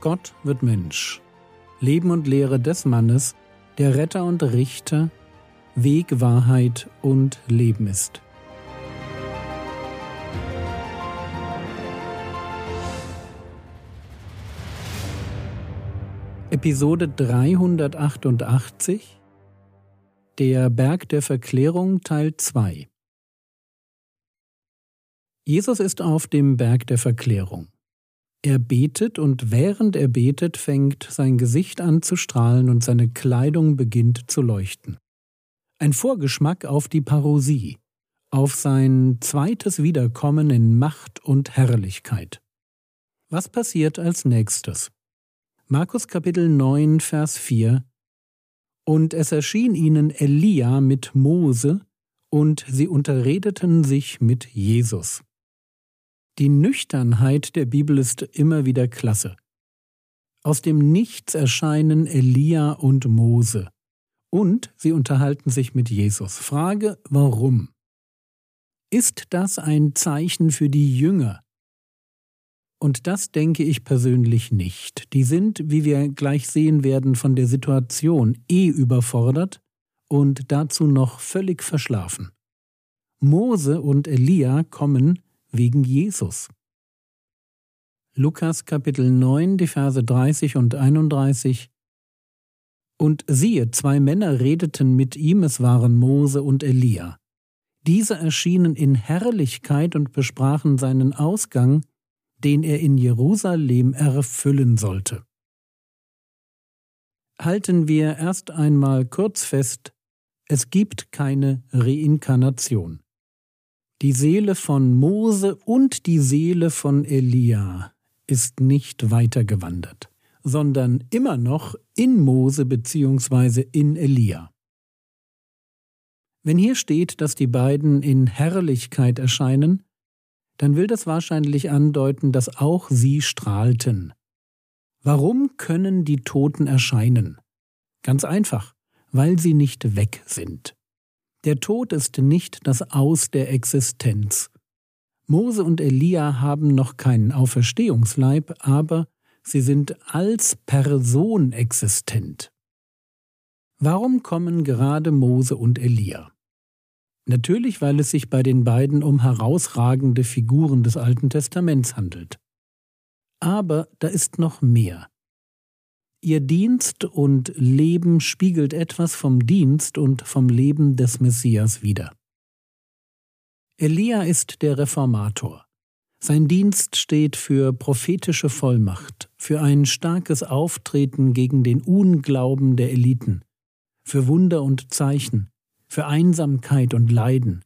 Gott wird Mensch. Leben und Lehre des Mannes, der Retter und Richter, Weg, Wahrheit und Leben ist. Episode 388 Der Berg der Verklärung Teil 2 Jesus ist auf dem Berg der Verklärung. Er betet und während er betet fängt sein Gesicht an zu strahlen und seine Kleidung beginnt zu leuchten. Ein Vorgeschmack auf die Parosie, auf sein zweites Wiederkommen in Macht und Herrlichkeit. Was passiert als nächstes? Markus Kapitel 9, Vers 4 Und es erschien ihnen Elia mit Mose, und sie unterredeten sich mit Jesus. Die Nüchternheit der Bibel ist immer wieder klasse. Aus dem Nichts erscheinen Elia und Mose. Und sie unterhalten sich mit Jesus. Frage, warum? Ist das ein Zeichen für die Jünger? Und das denke ich persönlich nicht. Die sind, wie wir gleich sehen werden, von der Situation eh überfordert und dazu noch völlig verschlafen. Mose und Elia kommen, wegen Jesus. Lukas Kapitel 9, die Verse 30 und 31 Und siehe, zwei Männer redeten mit ihm, es waren Mose und Elia. Diese erschienen in Herrlichkeit und besprachen seinen Ausgang, den er in Jerusalem erfüllen sollte. Halten wir erst einmal kurz fest, es gibt keine Reinkarnation. Die Seele von Mose und die Seele von Elia ist nicht weitergewandert, sondern immer noch in Mose bzw. in Elia. Wenn hier steht, dass die beiden in Herrlichkeit erscheinen, dann will das wahrscheinlich andeuten, dass auch sie strahlten. Warum können die Toten erscheinen? Ganz einfach, weil sie nicht weg sind. Der Tod ist nicht das Aus der Existenz. Mose und Elia haben noch keinen Auferstehungsleib, aber sie sind als Person existent. Warum kommen gerade Mose und Elia? Natürlich, weil es sich bei den beiden um herausragende Figuren des Alten Testaments handelt. Aber da ist noch mehr. Ihr Dienst und Leben spiegelt etwas vom Dienst und vom Leben des Messias wider. Elia ist der Reformator. Sein Dienst steht für prophetische Vollmacht, für ein starkes Auftreten gegen den Unglauben der Eliten, für Wunder und Zeichen, für Einsamkeit und Leiden.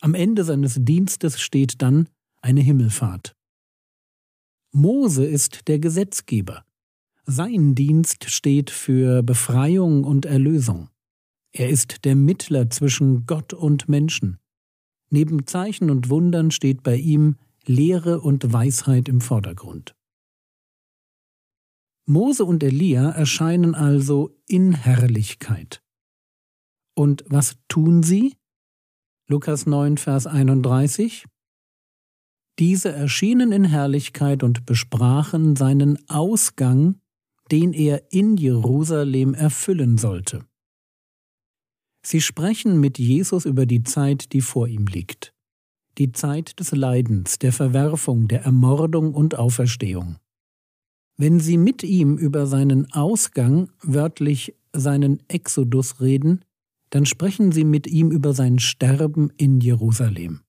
Am Ende seines Dienstes steht dann eine Himmelfahrt. Mose ist der Gesetzgeber. Sein Dienst steht für Befreiung und Erlösung. Er ist der Mittler zwischen Gott und Menschen. Neben Zeichen und Wundern steht bei ihm Lehre und Weisheit im Vordergrund. Mose und Elia erscheinen also in Herrlichkeit. Und was tun sie? Lukas 9, Vers 31 Diese erschienen in Herrlichkeit und besprachen seinen Ausgang den er in Jerusalem erfüllen sollte. Sie sprechen mit Jesus über die Zeit, die vor ihm liegt, die Zeit des Leidens, der Verwerfung, der Ermordung und Auferstehung. Wenn sie mit ihm über seinen Ausgang, wörtlich seinen Exodus reden, dann sprechen sie mit ihm über sein Sterben in Jerusalem.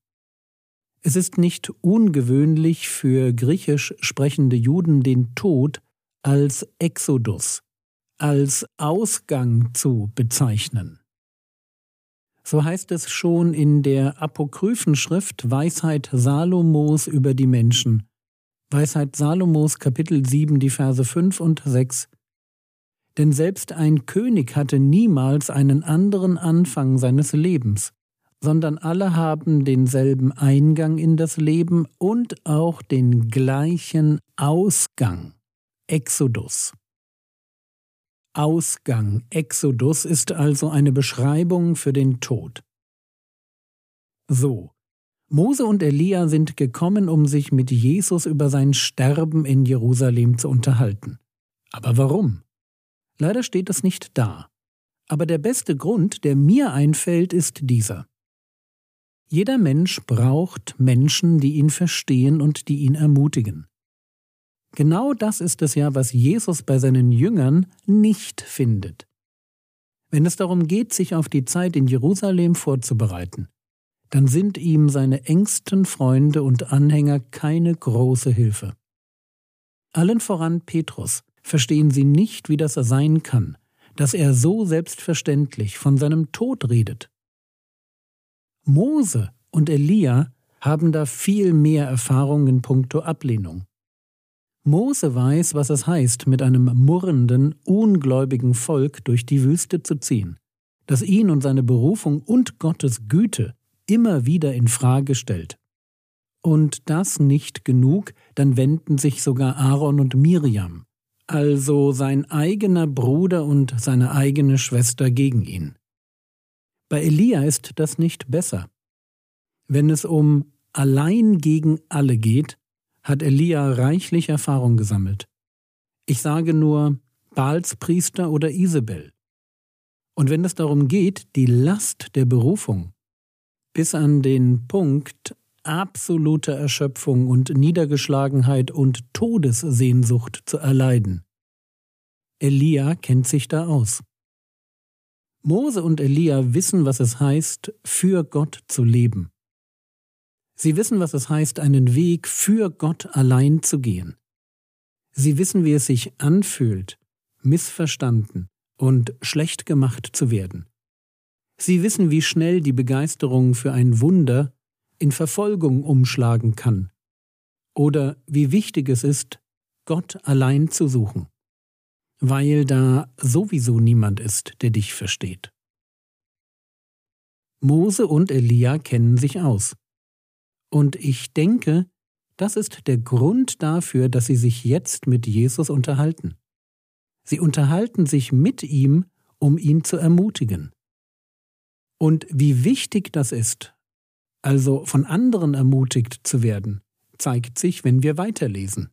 Es ist nicht ungewöhnlich für griechisch sprechende Juden den Tod als Exodus, als Ausgang zu bezeichnen. So heißt es schon in der Apokryphenschrift Weisheit Salomos über die Menschen. Weisheit Salomos Kapitel 7, die Verse 5 und 6. Denn selbst ein König hatte niemals einen anderen Anfang seines Lebens, sondern alle haben denselben Eingang in das Leben und auch den gleichen Ausgang. Exodus. Ausgang Exodus ist also eine Beschreibung für den Tod. So, Mose und Elia sind gekommen, um sich mit Jesus über sein Sterben in Jerusalem zu unterhalten. Aber warum? Leider steht es nicht da. Aber der beste Grund, der mir einfällt, ist dieser. Jeder Mensch braucht Menschen, die ihn verstehen und die ihn ermutigen. Genau das ist es ja, was Jesus bei seinen Jüngern nicht findet. Wenn es darum geht, sich auf die Zeit in Jerusalem vorzubereiten, dann sind ihm seine engsten Freunde und Anhänger keine große Hilfe. Allen voran Petrus verstehen sie nicht, wie das sein kann, dass er so selbstverständlich von seinem Tod redet. Mose und Elia haben da viel mehr Erfahrung in puncto Ablehnung. Mose weiß, was es heißt, mit einem murrenden, ungläubigen Volk durch die Wüste zu ziehen, das ihn und seine Berufung und Gottes Güte immer wieder in Frage stellt. Und das nicht genug, dann wenden sich sogar Aaron und Miriam, also sein eigener Bruder und seine eigene Schwester gegen ihn. Bei Elia ist das nicht besser. Wenn es um allein gegen alle geht, hat Elia reichlich Erfahrung gesammelt. Ich sage nur Baals Priester oder Isabel. Und wenn es darum geht, die Last der Berufung bis an den Punkt absoluter Erschöpfung und Niedergeschlagenheit und Todessehnsucht zu erleiden. Elia kennt sich da aus. Mose und Elia wissen, was es heißt, für Gott zu leben. Sie wissen, was es heißt, einen Weg für Gott allein zu gehen. Sie wissen, wie es sich anfühlt, missverstanden und schlecht gemacht zu werden. Sie wissen, wie schnell die Begeisterung für ein Wunder in Verfolgung umschlagen kann oder wie wichtig es ist, Gott allein zu suchen weil da sowieso niemand ist, der dich versteht. Mose und Elia kennen sich aus. Und ich denke, das ist der Grund dafür, dass sie sich jetzt mit Jesus unterhalten. Sie unterhalten sich mit ihm, um ihn zu ermutigen. Und wie wichtig das ist, also von anderen ermutigt zu werden, zeigt sich, wenn wir weiterlesen.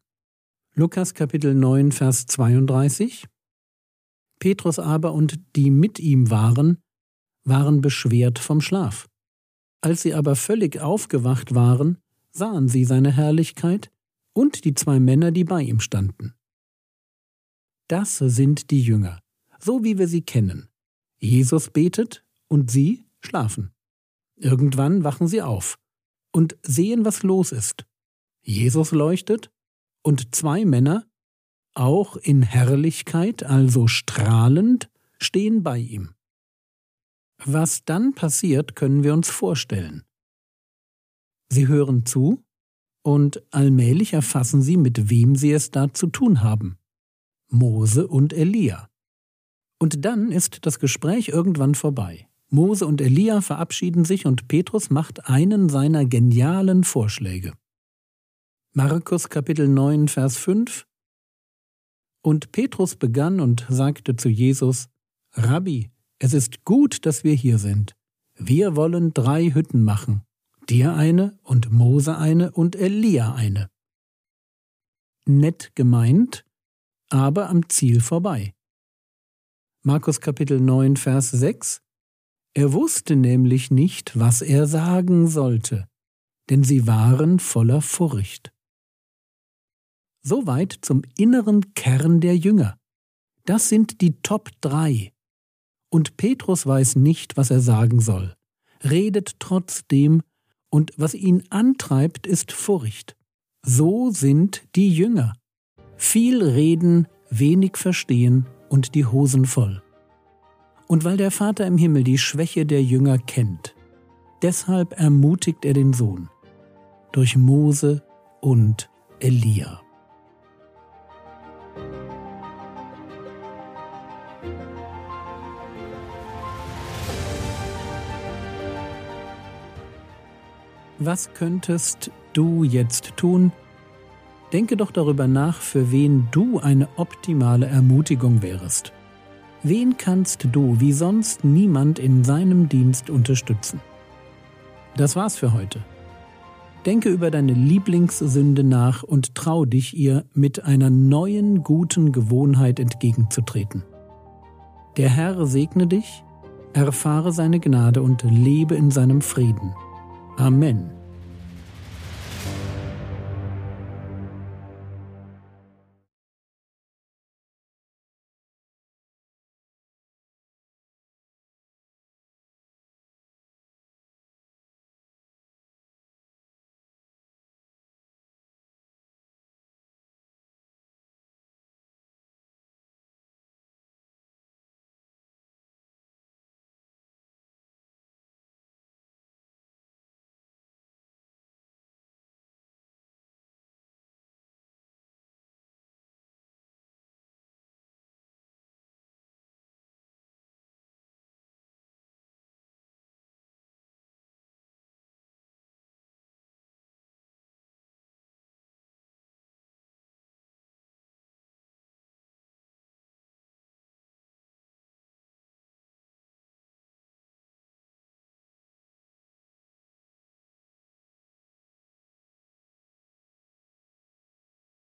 Lukas Kapitel 9, Vers 32 Petrus aber und die mit ihm waren, waren beschwert vom Schlaf. Als sie aber völlig aufgewacht waren, sahen sie seine Herrlichkeit und die zwei Männer, die bei ihm standen. Das sind die Jünger, so wie wir sie kennen. Jesus betet und sie schlafen. Irgendwann wachen sie auf und sehen, was los ist. Jesus leuchtet und zwei Männer, auch in Herrlichkeit, also strahlend, stehen bei ihm. Was dann passiert, können wir uns vorstellen. Sie hören zu und allmählich erfassen sie, mit wem sie es da zu tun haben. Mose und Elia. Und dann ist das Gespräch irgendwann vorbei. Mose und Elia verabschieden sich und Petrus macht einen seiner genialen Vorschläge. Markus Kapitel 9, Vers 5 Und Petrus begann und sagte zu Jesus, Rabbi, es ist gut, dass wir hier sind. Wir wollen drei Hütten machen, dir eine und Mose eine und Elia eine. Nett gemeint, aber am Ziel vorbei. Markus Kapitel 9, Vers 6 Er wusste nämlich nicht, was er sagen sollte, denn sie waren voller Furcht. Soweit zum inneren Kern der Jünger. Das sind die Top 3. Und Petrus weiß nicht, was er sagen soll, redet trotzdem, und was ihn antreibt, ist Furcht. So sind die Jünger. Viel reden, wenig verstehen und die Hosen voll. Und weil der Vater im Himmel die Schwäche der Jünger kennt, deshalb ermutigt er den Sohn durch Mose und Elia. Was könntest du jetzt tun? Denke doch darüber nach, für wen du eine optimale Ermutigung wärest. Wen kannst du wie sonst niemand in seinem Dienst unterstützen? Das war's für heute. Denke über deine Lieblingssünde nach und trau dich ihr mit einer neuen guten Gewohnheit entgegenzutreten. Der Herr segne dich, erfahre seine Gnade und lebe in seinem Frieden. Amen.